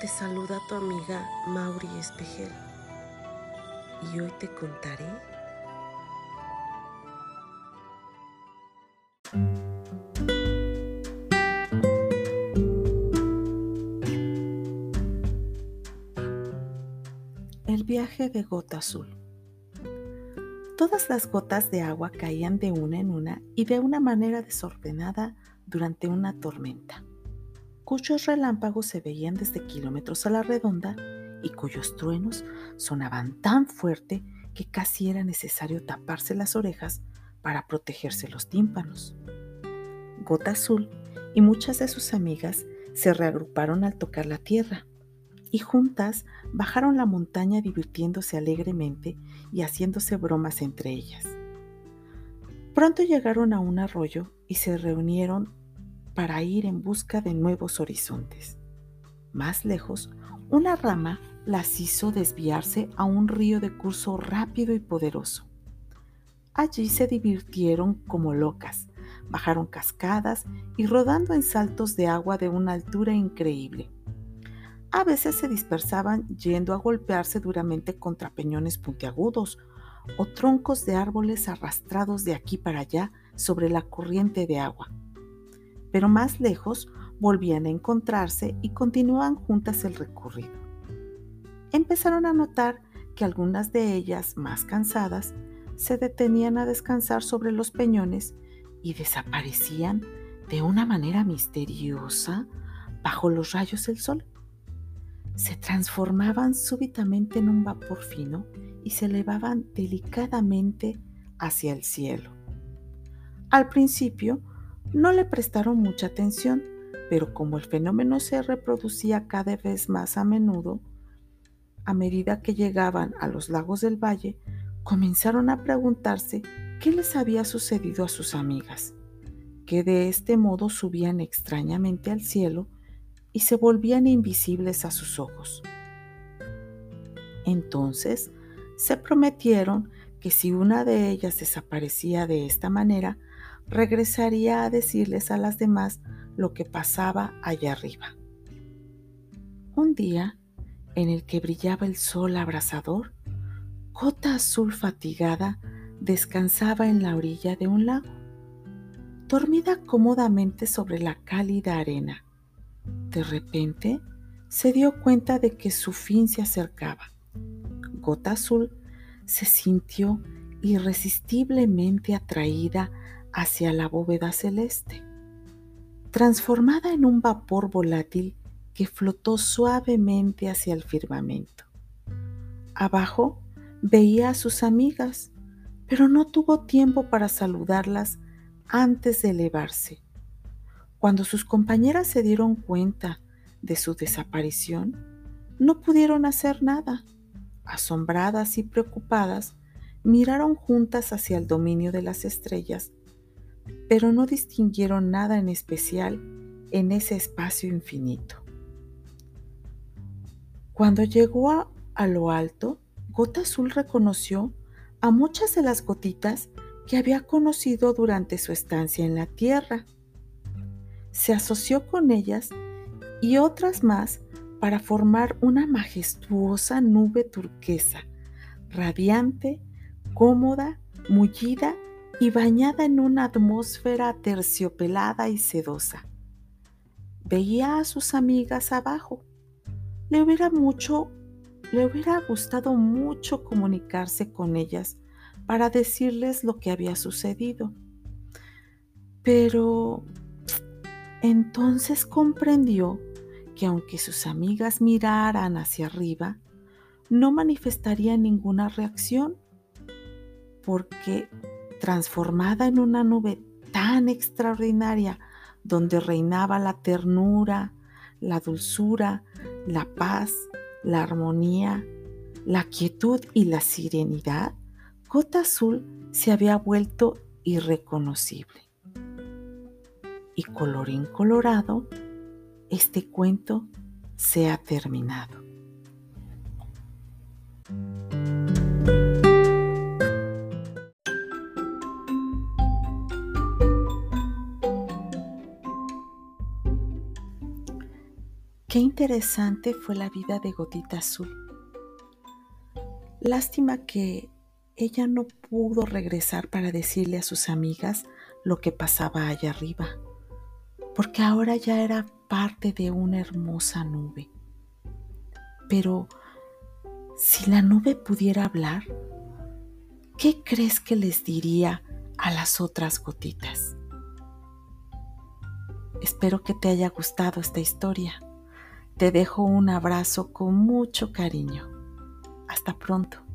Te saluda tu amiga Mauri Espejel y hoy te contaré El viaje de gota azul. Todas las gotas de agua caían de una en una y de una manera desordenada durante una tormenta cuyos relámpagos se veían desde kilómetros a la redonda y cuyos truenos sonaban tan fuerte que casi era necesario taparse las orejas para protegerse los tímpanos. Gota Azul y muchas de sus amigas se reagruparon al tocar la tierra y juntas bajaron la montaña divirtiéndose alegremente y haciéndose bromas entre ellas. Pronto llegaron a un arroyo y se reunieron para ir en busca de nuevos horizontes. Más lejos, una rama las hizo desviarse a un río de curso rápido y poderoso. Allí se divirtieron como locas, bajaron cascadas y rodando en saltos de agua de una altura increíble. A veces se dispersaban yendo a golpearse duramente contra peñones puntiagudos o troncos de árboles arrastrados de aquí para allá sobre la corriente de agua pero más lejos volvían a encontrarse y continuaban juntas el recorrido. Empezaron a notar que algunas de ellas, más cansadas, se detenían a descansar sobre los peñones y desaparecían de una manera misteriosa bajo los rayos del sol. Se transformaban súbitamente en un vapor fino y se elevaban delicadamente hacia el cielo. Al principio no le prestaron mucha atención, pero como el fenómeno se reproducía cada vez más a menudo, a medida que llegaban a los lagos del valle, comenzaron a preguntarse qué les había sucedido a sus amigas, que de este modo subían extrañamente al cielo y se volvían invisibles a sus ojos. Entonces se prometieron que si una de ellas desaparecía de esta manera, regresaría a decirles a las demás lo que pasaba allá arriba. Un día, en el que brillaba el sol abrasador, Cota Azul fatigada descansaba en la orilla de un lago, dormida cómodamente sobre la cálida arena. De repente, se dio cuenta de que su fin se acercaba. Gota Azul se sintió irresistiblemente atraída hacia la bóveda celeste, transformada en un vapor volátil que flotó suavemente hacia el firmamento. Abajo veía a sus amigas, pero no tuvo tiempo para saludarlas antes de elevarse. Cuando sus compañeras se dieron cuenta de su desaparición, no pudieron hacer nada. Asombradas y preocupadas, miraron juntas hacia el dominio de las estrellas pero no distinguieron nada en especial en ese espacio infinito. Cuando llegó a, lo alto, Gota Azul reconoció a muchas de las gotitas que había conocido durante su estancia en la Tierra. Se asoció con ellas y otras más para formar una majestuosa nube turquesa, radiante, cómoda, mullida y bañada en una atmósfera terciopelada y sedosa. Veía a sus amigas abajo. Le hubiera mucho, le hubiera gustado mucho comunicarse con ellas para decirles lo que había sucedido. Pero entonces comprendió que aunque sus amigas miraran hacia arriba, no manifestarían ninguna reacción, porque transformada en una nube tan extraordinaria donde reinaba la ternura, la dulzura, la paz, la armonía, la quietud y la serenidad, Gota Azul se había vuelto irreconocible. Y colorín colorado, este cuento se ha terminado. Qué interesante fue la vida de Gotita Azul. Lástima que ella no pudo regresar para decirle a sus amigas lo que pasaba allá arriba, porque ahora ya era parte de una hermosa nube. Pero si la nube pudiera hablar, ¿qué crees que les diría a las otras gotitas? Espero que te haya gustado esta historia. Te dejo un abrazo con mucho cariño. Hasta pronto.